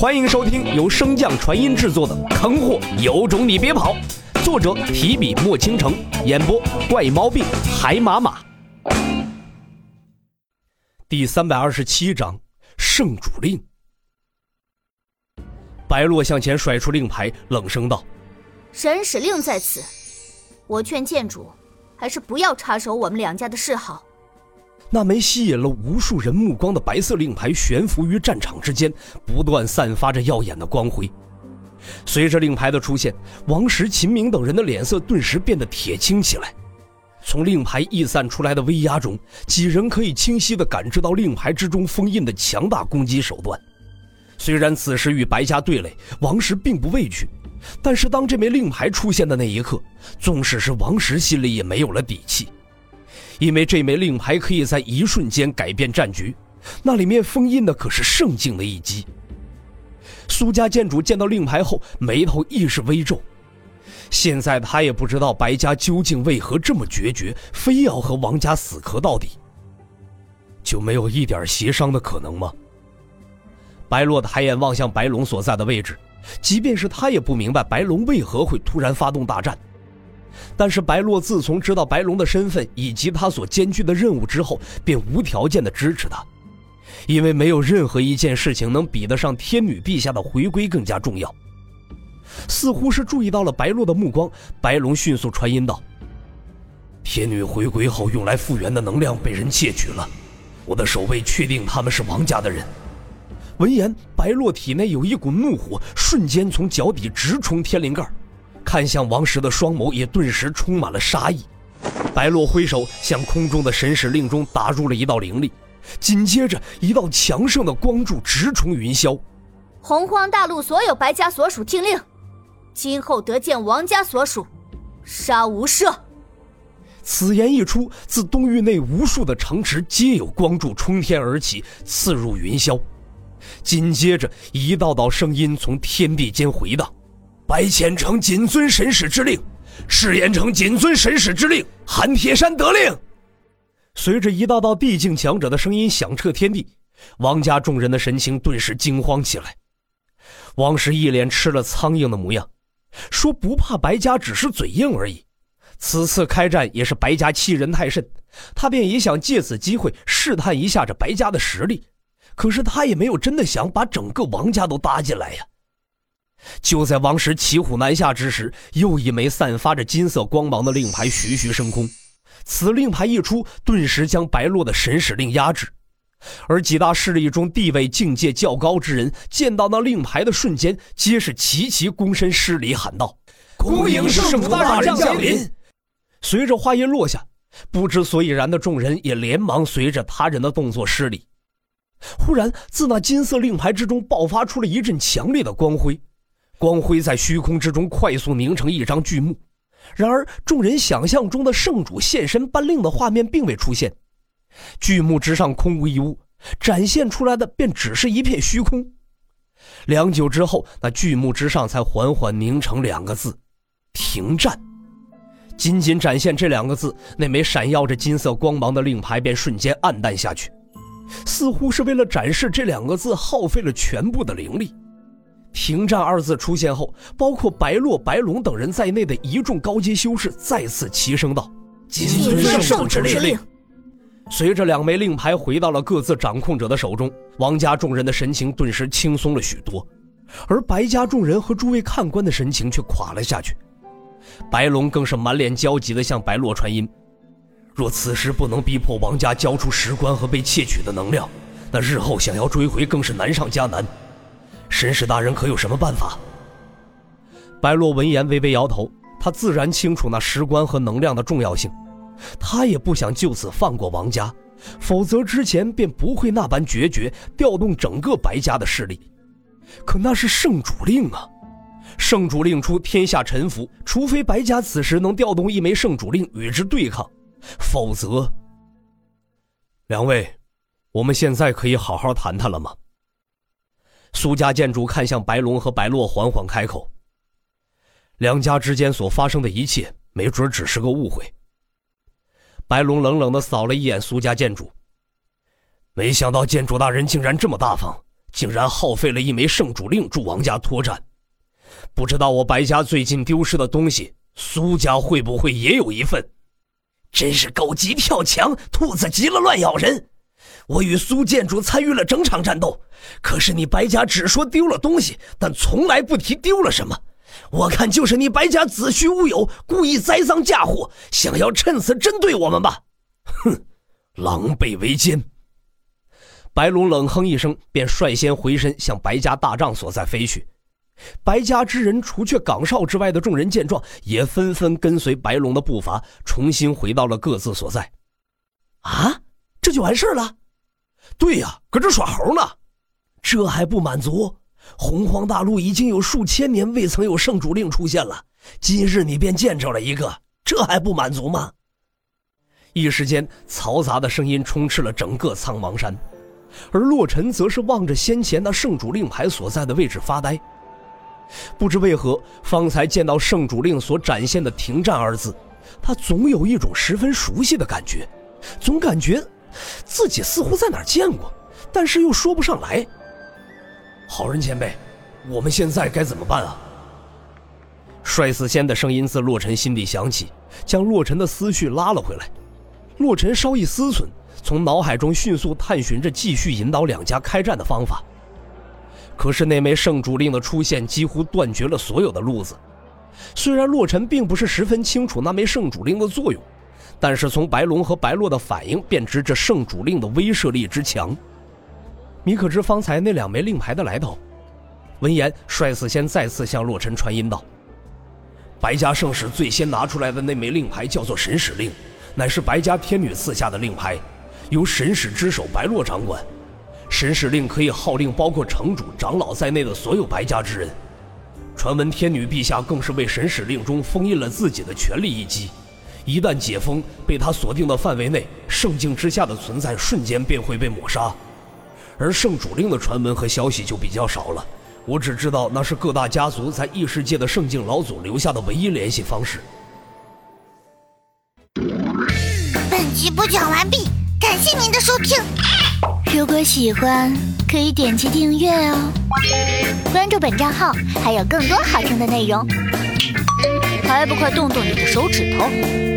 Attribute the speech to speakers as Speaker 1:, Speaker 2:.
Speaker 1: 欢迎收听由升降传音制作的《坑货有种你别跑》，作者提笔墨倾城，演播怪毛病海马马。第三百二十七章圣主令。白洛向前甩出令牌，冷声道：“
Speaker 2: 神使令在此，我劝剑主还是不要插手我们两家的事好。”
Speaker 1: 那枚吸引了无数人目光的白色令牌悬浮于战场之间，不断散发着耀眼的光辉。随着令牌的出现，王石、秦明等人的脸色顿时变得铁青起来。从令牌溢散出来的威压中，几人可以清晰地感知到令牌之中封印的强大攻击手段。虽然此时与白家对垒，王石并不畏惧，但是当这枚令牌出现的那一刻，纵使是王石心里也没有了底气。因为这枚令牌可以在一瞬间改变战局，那里面封印的可是圣境的一击。苏家剑主见到令牌后，眉头亦是微皱。现在他也不知道白家究竟为何这么决绝，非要和王家死磕到底。就没有一点协商的可能吗？白洛抬眼望向白龙所在的位置，即便是他也不明白白龙为何会突然发动大战。但是白洛自从知道白龙的身份以及他所艰巨的任务之后，便无条件的支持他，因为没有任何一件事情能比得上天女陛下的回归更加重要。似乎是注意到了白洛的目光，白龙迅速传音道：“天女回归后用来复原的能量被人窃取了，我的守卫确定他们是王家的人。”闻言，白洛体内有一股怒火瞬间从脚底直冲天灵盖。看向王石的双眸也顿时充满了杀意，白洛挥手向空中的神使令中打入了一道灵力，紧接着一道强盛的光柱直冲云霄。
Speaker 2: 洪荒大陆所有白家所属听令，今后得见王家所属，杀无赦。
Speaker 1: 此言一出，自东域内无数的城池皆有光柱冲天而起，刺入云霄。紧接着，一道道声音从天地间回荡。白浅城谨遵神使之令，赤焰城谨遵神使之令，韩铁山得令。随着一道道地境强者的声音响彻天地，王家众人的神情顿时惊慌起来。王石一脸吃了苍蝇的模样，说：“不怕白家只是嘴硬而已。此次开战也是白家欺人太甚，他便也想借此机会试探一下这白家的实力。可是他也没有真的想把整个王家都搭进来呀。”就在王石骑虎难下之时，又一枚散发着金色光芒的令牌徐徐升空。此令牌一出，顿时将白洛的神使令压制。而几大势力中地位境界较高之人，见到那令牌的瞬间，皆是齐齐躬身施礼，喊道：“
Speaker 3: 恭迎圣主大人降临！”
Speaker 1: 随着话音落下，不知所以然的众人也连忙随着他人的动作施礼。忽然，自那金色令牌之中爆发出了一阵强烈的光辉。光辉在虚空之中快速凝成一张巨幕，然而众人想象中的圣主现身颁令的画面并未出现，巨幕之上空无一物，展现出来的便只是一片虚空。良久之后，那巨幕之上才缓缓凝成两个字：停战。仅仅展现这两个字，那枚闪耀着金色光芒的令牌便瞬间暗淡下去，似乎是为了展示这两个字，耗费了全部的灵力。停战二字出现后，包括白洛、白龙等人在内的一众高阶修士再次齐声道：“
Speaker 2: 谨遵圣主之令。”
Speaker 1: 随着两枚令牌回到了各自掌控者的手中，王家众人的神情顿时轻松了许多，而白家众人和诸位看官的神情却垮了下去。白龙更是满脸焦急地向白洛传音：“若此时不能逼迫王家交出石棺和被窃取的能量，那日后想要追回更是难上加难。”神使大人可有什么办法？白洛闻言微微摇头，他自然清楚那石棺和能量的重要性，他也不想就此放过王家，否则之前便不会那般决绝，调动整个白家的势力。可那是圣主令啊！圣主令出，天下臣服，除非白家此时能调动一枚圣主令与之对抗，否则……两位，我们现在可以好好谈谈了吗？苏家建筑看向白龙和白洛，缓缓开口：“两家之间所发生的一切，没准只是个误会。”白龙冷冷的扫了一眼苏家建筑，没想到建筑大人竟然这么大方，竟然耗费了一枚圣主令助王家脱战。不知道我白家最近丢失的东西，苏家会不会也有一份？
Speaker 3: 真是狗急跳墙，兔子急了乱咬人。我与苏建主参与了整场战斗，可是你白家只说丢了东西，但从来不提丢了什么。我看就是你白家子虚乌有，故意栽赃嫁祸，想要趁此针对我们吧？
Speaker 1: 哼，狼狈为奸！白龙冷哼一声，便率先回身向白家大帐所在飞去。白家之人，除却岗哨之外的众人见状，也纷纷跟随白龙的步伐，重新回到了各自所在。
Speaker 3: 啊，这就完事了？
Speaker 1: 对呀，搁这耍猴呢？
Speaker 3: 这还不满足？洪荒大陆已经有数千年未曾有圣主令出现了，今日你便见着了一个，这还不满足吗？
Speaker 1: 一时间，嘈杂的声音充斥了整个苍茫山，而洛尘则是望着先前那圣主令牌所在的位置发呆。不知为何，方才见到圣主令所展现的“停战”二字，他总有一种十分熟悉的感觉，总感觉自己似乎在哪儿见过，但是又说不上来。好人前辈，我们现在该怎么办啊？帅死仙的声音自洛尘心底响起，将洛尘的思绪拉了回来。洛尘稍一思忖，从脑海中迅速探寻着继续引导两家开战的方法。可是那枚圣主令的出现几乎断绝了所有的路子。虽然洛尘并不是十分清楚那枚圣主令的作用，但是从白龙和白洛的反应便知这圣主令的威慑力之强。你可知方才那两枚令牌的来头？闻言，帅四仙再次向洛尘传音道：“白家圣使最先拿出来的那枚令牌叫做神使令，乃是白家天女赐下的令牌，由神使之首白洛掌管。”神使令可以号令包括城主、长老在内的所有白家之人。传闻天女陛下更是为神使令中封印了自己的权力一击，一旦解封，被他锁定的范围内，圣境之下的存在瞬间便会被抹杀。而圣主令的传闻和消息就比较少了，我只知道那是各大家族在异世界的圣境老祖留下的唯一联系方式。
Speaker 4: 本集播讲完毕，感谢您的收听。如果喜欢，可以点击订阅哦，关注本账号还有更多好听的内容，还不快动动你的手指头！